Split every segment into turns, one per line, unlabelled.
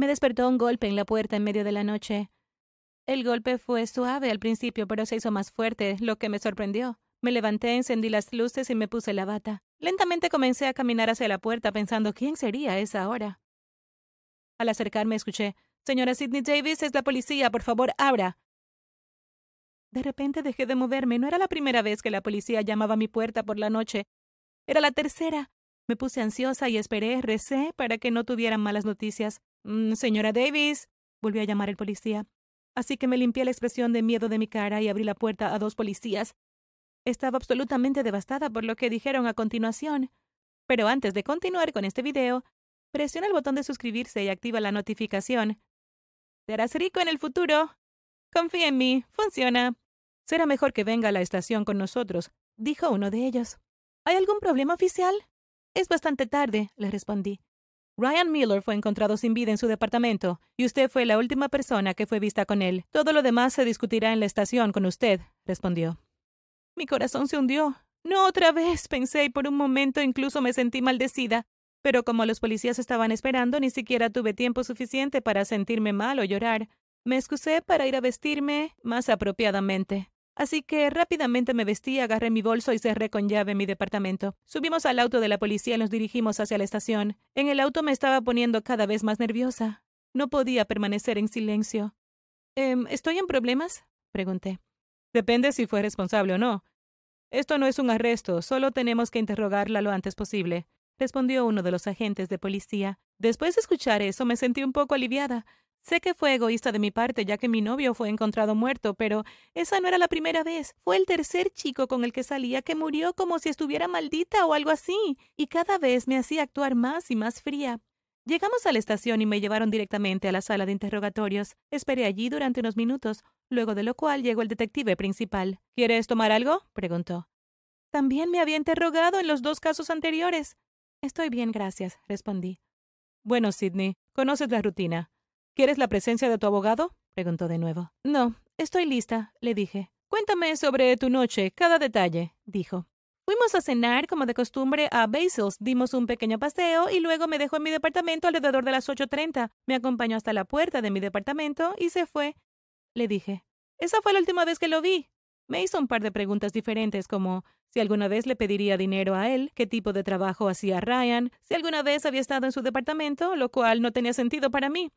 Me despertó un golpe en la puerta en medio de la noche. El golpe fue suave al principio, pero se hizo más fuerte, lo que me sorprendió. Me levanté, encendí las luces y me puse la bata. Lentamente comencé a caminar hacia la puerta pensando quién sería esa hora. Al acercarme escuché Señora Sidney Davis, es la policía, por favor, abra. De repente dejé de moverme. No era la primera vez que la policía llamaba a mi puerta por la noche. Era la tercera. Me puse ansiosa y esperé, recé para que no tuvieran malas noticias. Mm, señora Davis, volvió a llamar el policía. Así que me limpié la expresión de miedo de mi cara y abrí la puerta a dos policías. Estaba absolutamente devastada por lo que dijeron a continuación. Pero antes de continuar con este video, presiona el botón de suscribirse y activa la notificación. Te harás rico en el futuro. Confía en mí, funciona. Será mejor que venga a la estación con nosotros, dijo uno de ellos. ¿Hay algún problema oficial? Es bastante tarde, le respondí. Ryan Miller fue encontrado sin vida en su departamento, y usted fue la última persona que fue vista con él. Todo lo demás se discutirá en la estación con usted, respondió. Mi corazón se hundió. No otra vez, pensé, y por un momento incluso me sentí maldecida. Pero como los policías estaban esperando, ni siquiera tuve tiempo suficiente para sentirme mal o llorar. Me excusé para ir a vestirme más apropiadamente. Así que rápidamente me vestí, agarré mi bolso y cerré con llave mi departamento. Subimos al auto de la policía y nos dirigimos hacia la estación. En el auto me estaba poniendo cada vez más nerviosa. No podía permanecer en silencio. Em, ¿Estoy en problemas? pregunté. Depende si fue responsable o no. Esto no es un arresto, solo tenemos que interrogarla lo antes posible, respondió uno de los agentes de policía. Después de escuchar eso, me sentí un poco aliviada. Sé que fue egoísta de mi parte, ya que mi novio fue encontrado muerto, pero esa no era la primera vez. Fue el tercer chico con el que salía que murió como si estuviera maldita o algo así, y cada vez me hacía actuar más y más fría. Llegamos a la estación y me llevaron directamente a la sala de interrogatorios. Esperé allí durante unos minutos, luego de lo cual llegó el detective principal. ¿Quieres tomar algo? preguntó. También me había interrogado en los dos casos anteriores. Estoy bien, gracias, respondí. Bueno, Sidney, conoces la rutina. ¿Quieres la presencia de tu abogado? preguntó de nuevo. No, estoy lista, le dije. Cuéntame sobre tu noche, cada detalle, dijo. Fuimos a cenar, como de costumbre, a Basil's, dimos un pequeño paseo y luego me dejó en mi departamento alrededor de las 8.30. Me acompañó hasta la puerta de mi departamento y se fue. Le dije, esa fue la última vez que lo vi. Me hizo un par de preguntas diferentes como si alguna vez le pediría dinero a él, qué tipo de trabajo hacía Ryan, si alguna vez había estado en su departamento, lo cual no tenía sentido para mí.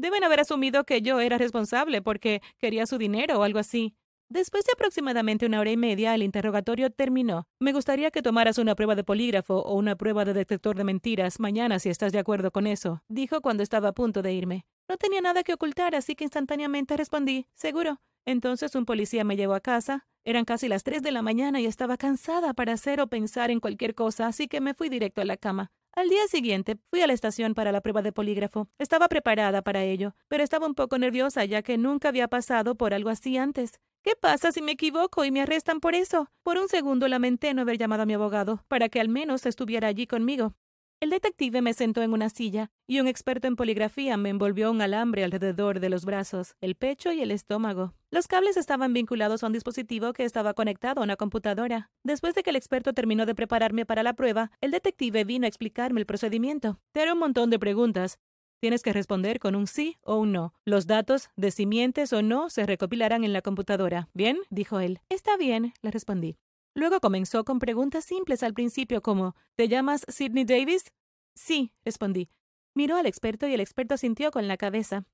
Deben haber asumido que yo era responsable porque quería su dinero o algo así. Después de aproximadamente una hora y media, el interrogatorio terminó. Me gustaría que tomaras una prueba de polígrafo o una prueba de detector de mentiras mañana si estás de acuerdo con eso, dijo cuando estaba a punto de irme. No tenía nada que ocultar, así que instantáneamente respondí, seguro. Entonces un policía me llevó a casa. Eran casi las tres de la mañana y estaba cansada para hacer o pensar en cualquier cosa, así que me fui directo a la cama. Al día siguiente fui a la estación para la prueba de polígrafo. Estaba preparada para ello, pero estaba un poco nerviosa ya que nunca había pasado por algo así antes. ¿Qué pasa si me equivoco y me arrestan por eso? Por un segundo lamenté no haber llamado a mi abogado, para que al menos estuviera allí conmigo. El detective me sentó en una silla y un experto en poligrafía me envolvió un alambre alrededor de los brazos, el pecho y el estómago. Los cables estaban vinculados a un dispositivo que estaba conectado a una computadora. Después de que el experto terminó de prepararme para la prueba, el detective vino a explicarme el procedimiento. Te haré un montón de preguntas, Tienes que responder con un sí o un no. Los datos de si mientes o no se recopilarán en la computadora. ¿Bien? dijo él. Está bien, le respondí. Luego comenzó con preguntas simples al principio como ¿Te llamas Sidney Davis? Sí, respondí. Miró al experto y el experto sintió con la cabeza,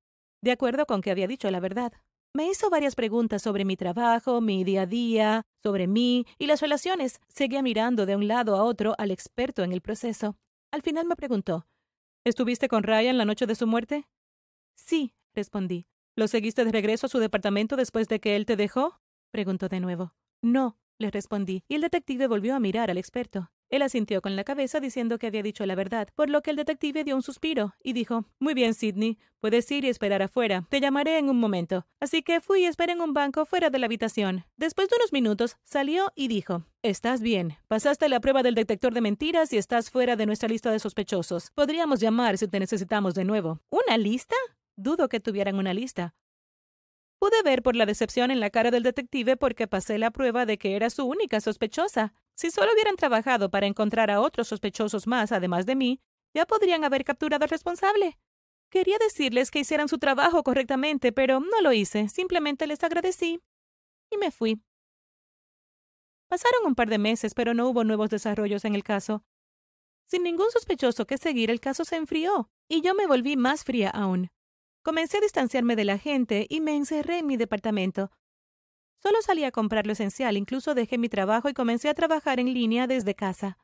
de acuerdo con que había dicho la verdad. Me hizo varias preguntas sobre mi trabajo, mi día a día, sobre mí y las relaciones. Seguía mirando de un lado a otro al experto en el proceso. Al final me preguntó ¿Estuviste con Ryan la noche de su muerte? Sí, respondí. ¿Lo seguiste de regreso a su departamento después de que él te dejó? preguntó de nuevo. No, le respondí, y el detective volvió a mirar al experto. Él asintió con la cabeza diciendo que había dicho la verdad, por lo que el detective dio un suspiro y dijo Muy bien, Sidney, puedes ir y esperar afuera. Te llamaré en un momento. Así que fui y esperé en un banco fuera de la habitación. Después de unos minutos, salió y dijo Estás bien. Pasaste la prueba del detector de mentiras y estás fuera de nuestra lista de sospechosos. Podríamos llamar si te necesitamos de nuevo. ¿Una lista? Dudo que tuvieran una lista. Pude ver por la decepción en la cara del detective porque pasé la prueba de que era su única sospechosa. Si solo hubieran trabajado para encontrar a otros sospechosos más, además de mí, ya podrían haber capturado al responsable. Quería decirles que hicieran su trabajo correctamente, pero no lo hice. Simplemente les agradecí y me fui. Pasaron un par de meses, pero no hubo nuevos desarrollos en el caso. Sin ningún sospechoso que seguir, el caso se enfrió, y yo me volví más fría aún. Comencé a distanciarme de la gente y me encerré en mi departamento. Solo salí a comprar lo esencial, incluso dejé mi trabajo y comencé a trabajar en línea desde casa.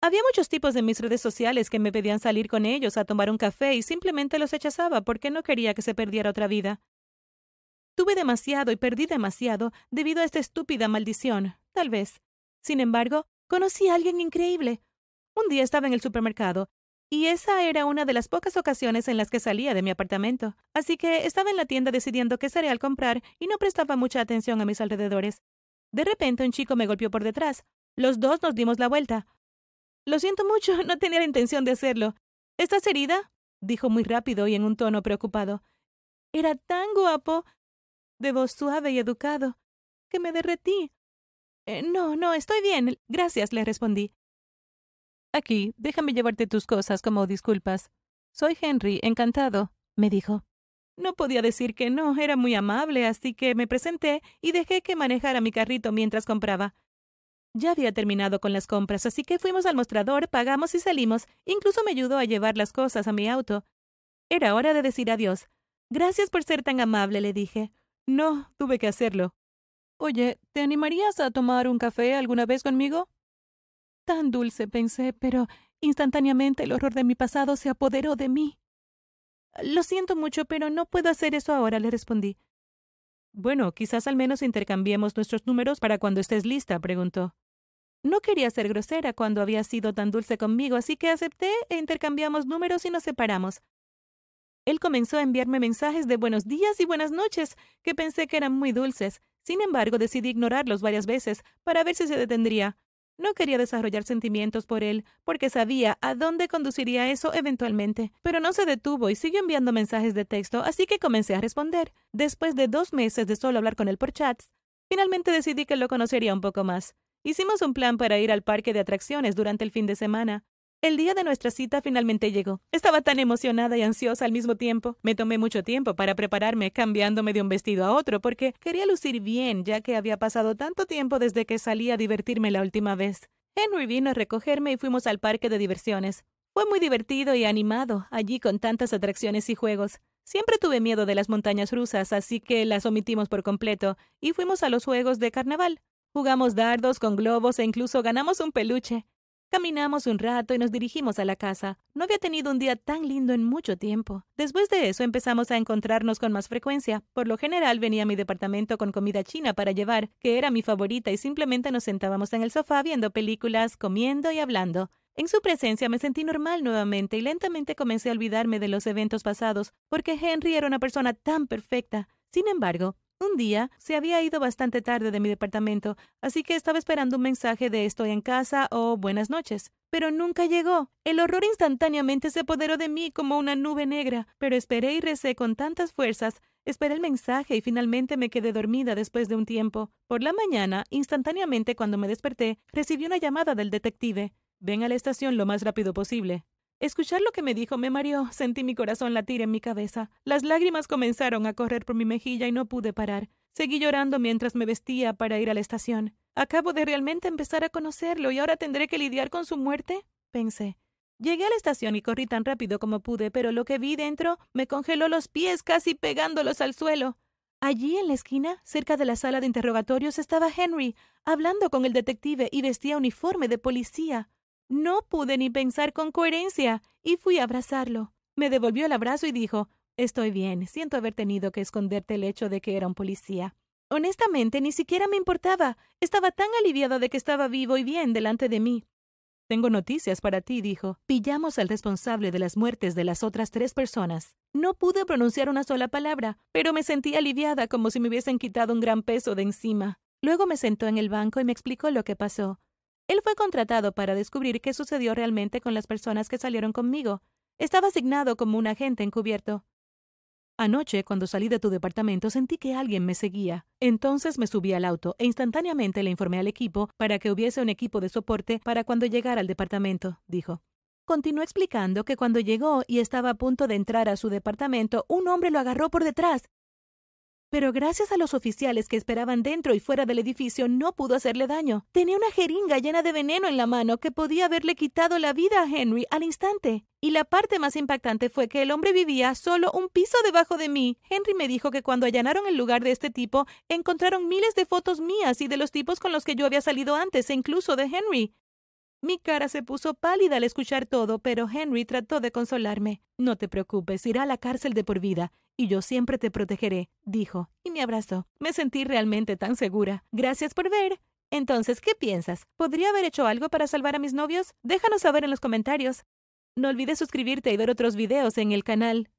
Había muchos tipos de mis redes sociales que me pedían salir con ellos a tomar un café y simplemente los rechazaba porque no quería que se perdiera otra vida. Tuve demasiado y perdí demasiado debido a esta estúpida maldición, tal vez. Sin embargo, conocí a alguien increíble. Un día estaba en el supermercado, y esa era una de las pocas ocasiones en las que salía de mi apartamento. Así que estaba en la tienda decidiendo qué cereal comprar y no prestaba mucha atención a mis alrededores. De repente un chico me golpeó por detrás. Los dos nos dimos la vuelta. Lo siento mucho, no tenía la intención de hacerlo. ¿Estás herida? dijo muy rápido y en un tono preocupado. Era tan guapo de voz suave y educado, que me derretí. Eh, no, no, estoy bien. Gracias, le respondí. Aquí, déjame llevarte tus cosas como disculpas. Soy Henry, encantado, me dijo. No podía decir que no, era muy amable, así que me presenté y dejé que manejara mi carrito mientras compraba. Ya había terminado con las compras, así que fuimos al mostrador, pagamos y salimos. Incluso me ayudó a llevar las cosas a mi auto. Era hora de decir adiós. Gracias por ser tan amable, le dije. No, tuve que hacerlo. Oye, ¿te animarías a tomar un café alguna vez conmigo? Tan dulce, pensé, pero instantáneamente el horror de mi pasado se apoderó de mí. Lo siento mucho, pero no puedo hacer eso ahora, le respondí. Bueno, quizás al menos intercambiemos nuestros números para cuando estés lista, preguntó. No quería ser grosera cuando había sido tan dulce conmigo, así que acepté e intercambiamos números y nos separamos. Él comenzó a enviarme mensajes de buenos días y buenas noches, que pensé que eran muy dulces. Sin embargo, decidí ignorarlos varias veces para ver si se detendría. No quería desarrollar sentimientos por él, porque sabía a dónde conduciría eso eventualmente. Pero no se detuvo y siguió enviando mensajes de texto, así que comencé a responder. Después de dos meses de solo hablar con él por chats, finalmente decidí que lo conocería un poco más. Hicimos un plan para ir al parque de atracciones durante el fin de semana. El día de nuestra cita finalmente llegó. Estaba tan emocionada y ansiosa al mismo tiempo. Me tomé mucho tiempo para prepararme, cambiándome de un vestido a otro, porque quería lucir bien, ya que había pasado tanto tiempo desde que salí a divertirme la última vez. Henry vino a recogerme y fuimos al parque de diversiones. Fue muy divertido y animado, allí con tantas atracciones y juegos. Siempre tuve miedo de las montañas rusas, así que las omitimos por completo, y fuimos a los juegos de carnaval. Jugamos dardos con globos e incluso ganamos un peluche. Caminamos un rato y nos dirigimos a la casa. No había tenido un día tan lindo en mucho tiempo. Después de eso empezamos a encontrarnos con más frecuencia. Por lo general venía a mi departamento con comida china para llevar, que era mi favorita, y simplemente nos sentábamos en el sofá viendo películas, comiendo y hablando. En su presencia me sentí normal nuevamente y lentamente comencé a olvidarme de los eventos pasados, porque Henry era una persona tan perfecta. Sin embargo, un día se había ido bastante tarde de mi departamento, así que estaba esperando un mensaje de estoy en casa o buenas noches. Pero nunca llegó. El horror instantáneamente se apoderó de mí como una nube negra, pero esperé y recé con tantas fuerzas. Esperé el mensaje y finalmente me quedé dormida después de un tiempo. Por la mañana, instantáneamente cuando me desperté, recibí una llamada del detective. Ven a la estación lo más rápido posible. Escuchar lo que me dijo me mareó, sentí mi corazón latir en mi cabeza. Las lágrimas comenzaron a correr por mi mejilla y no pude parar. Seguí llorando mientras me vestía para ir a la estación. ¿Acabo de realmente empezar a conocerlo y ahora tendré que lidiar con su muerte? pensé. Llegué a la estación y corrí tan rápido como pude, pero lo que vi dentro me congeló los pies casi pegándolos al suelo. Allí en la esquina, cerca de la sala de interrogatorios, estaba Henry, hablando con el detective y vestía uniforme de policía. No pude ni pensar con coherencia y fui a abrazarlo. Me devolvió el abrazo y dijo Estoy bien, siento haber tenido que esconderte el hecho de que era un policía. Honestamente, ni siquiera me importaba. Estaba tan aliviada de que estaba vivo y bien delante de mí. Tengo noticias para ti, dijo. Pillamos al responsable de las muertes de las otras tres personas. No pude pronunciar una sola palabra, pero me sentí aliviada como si me hubiesen quitado un gran peso de encima. Luego me sentó en el banco y me explicó lo que pasó. Él fue contratado para descubrir qué sucedió realmente con las personas que salieron conmigo. Estaba asignado como un agente encubierto. Anoche, cuando salí de tu departamento, sentí que alguien me seguía. Entonces me subí al auto e instantáneamente le informé al equipo para que hubiese un equipo de soporte para cuando llegara al departamento, dijo. Continuó explicando que cuando llegó y estaba a punto de entrar a su departamento, un hombre lo agarró por detrás. Pero gracias a los oficiales que esperaban dentro y fuera del edificio, no pudo hacerle daño. Tenía una jeringa llena de veneno en la mano que podía haberle quitado la vida a Henry al instante. Y la parte más impactante fue que el hombre vivía solo un piso debajo de mí. Henry me dijo que cuando allanaron el lugar de este tipo, encontraron miles de fotos mías y de los tipos con los que yo había salido antes, e incluso de Henry. Mi cara se puso pálida al escuchar todo, pero Henry trató de consolarme. No te preocupes, irá a la cárcel de por vida, y yo siempre te protegeré, dijo, y me abrazó. Me sentí realmente tan segura. Gracias por ver. Entonces, ¿qué piensas? ¿Podría haber hecho algo para salvar a mis novios? Déjanos saber en los comentarios. No olvides suscribirte y ver otros videos en el canal.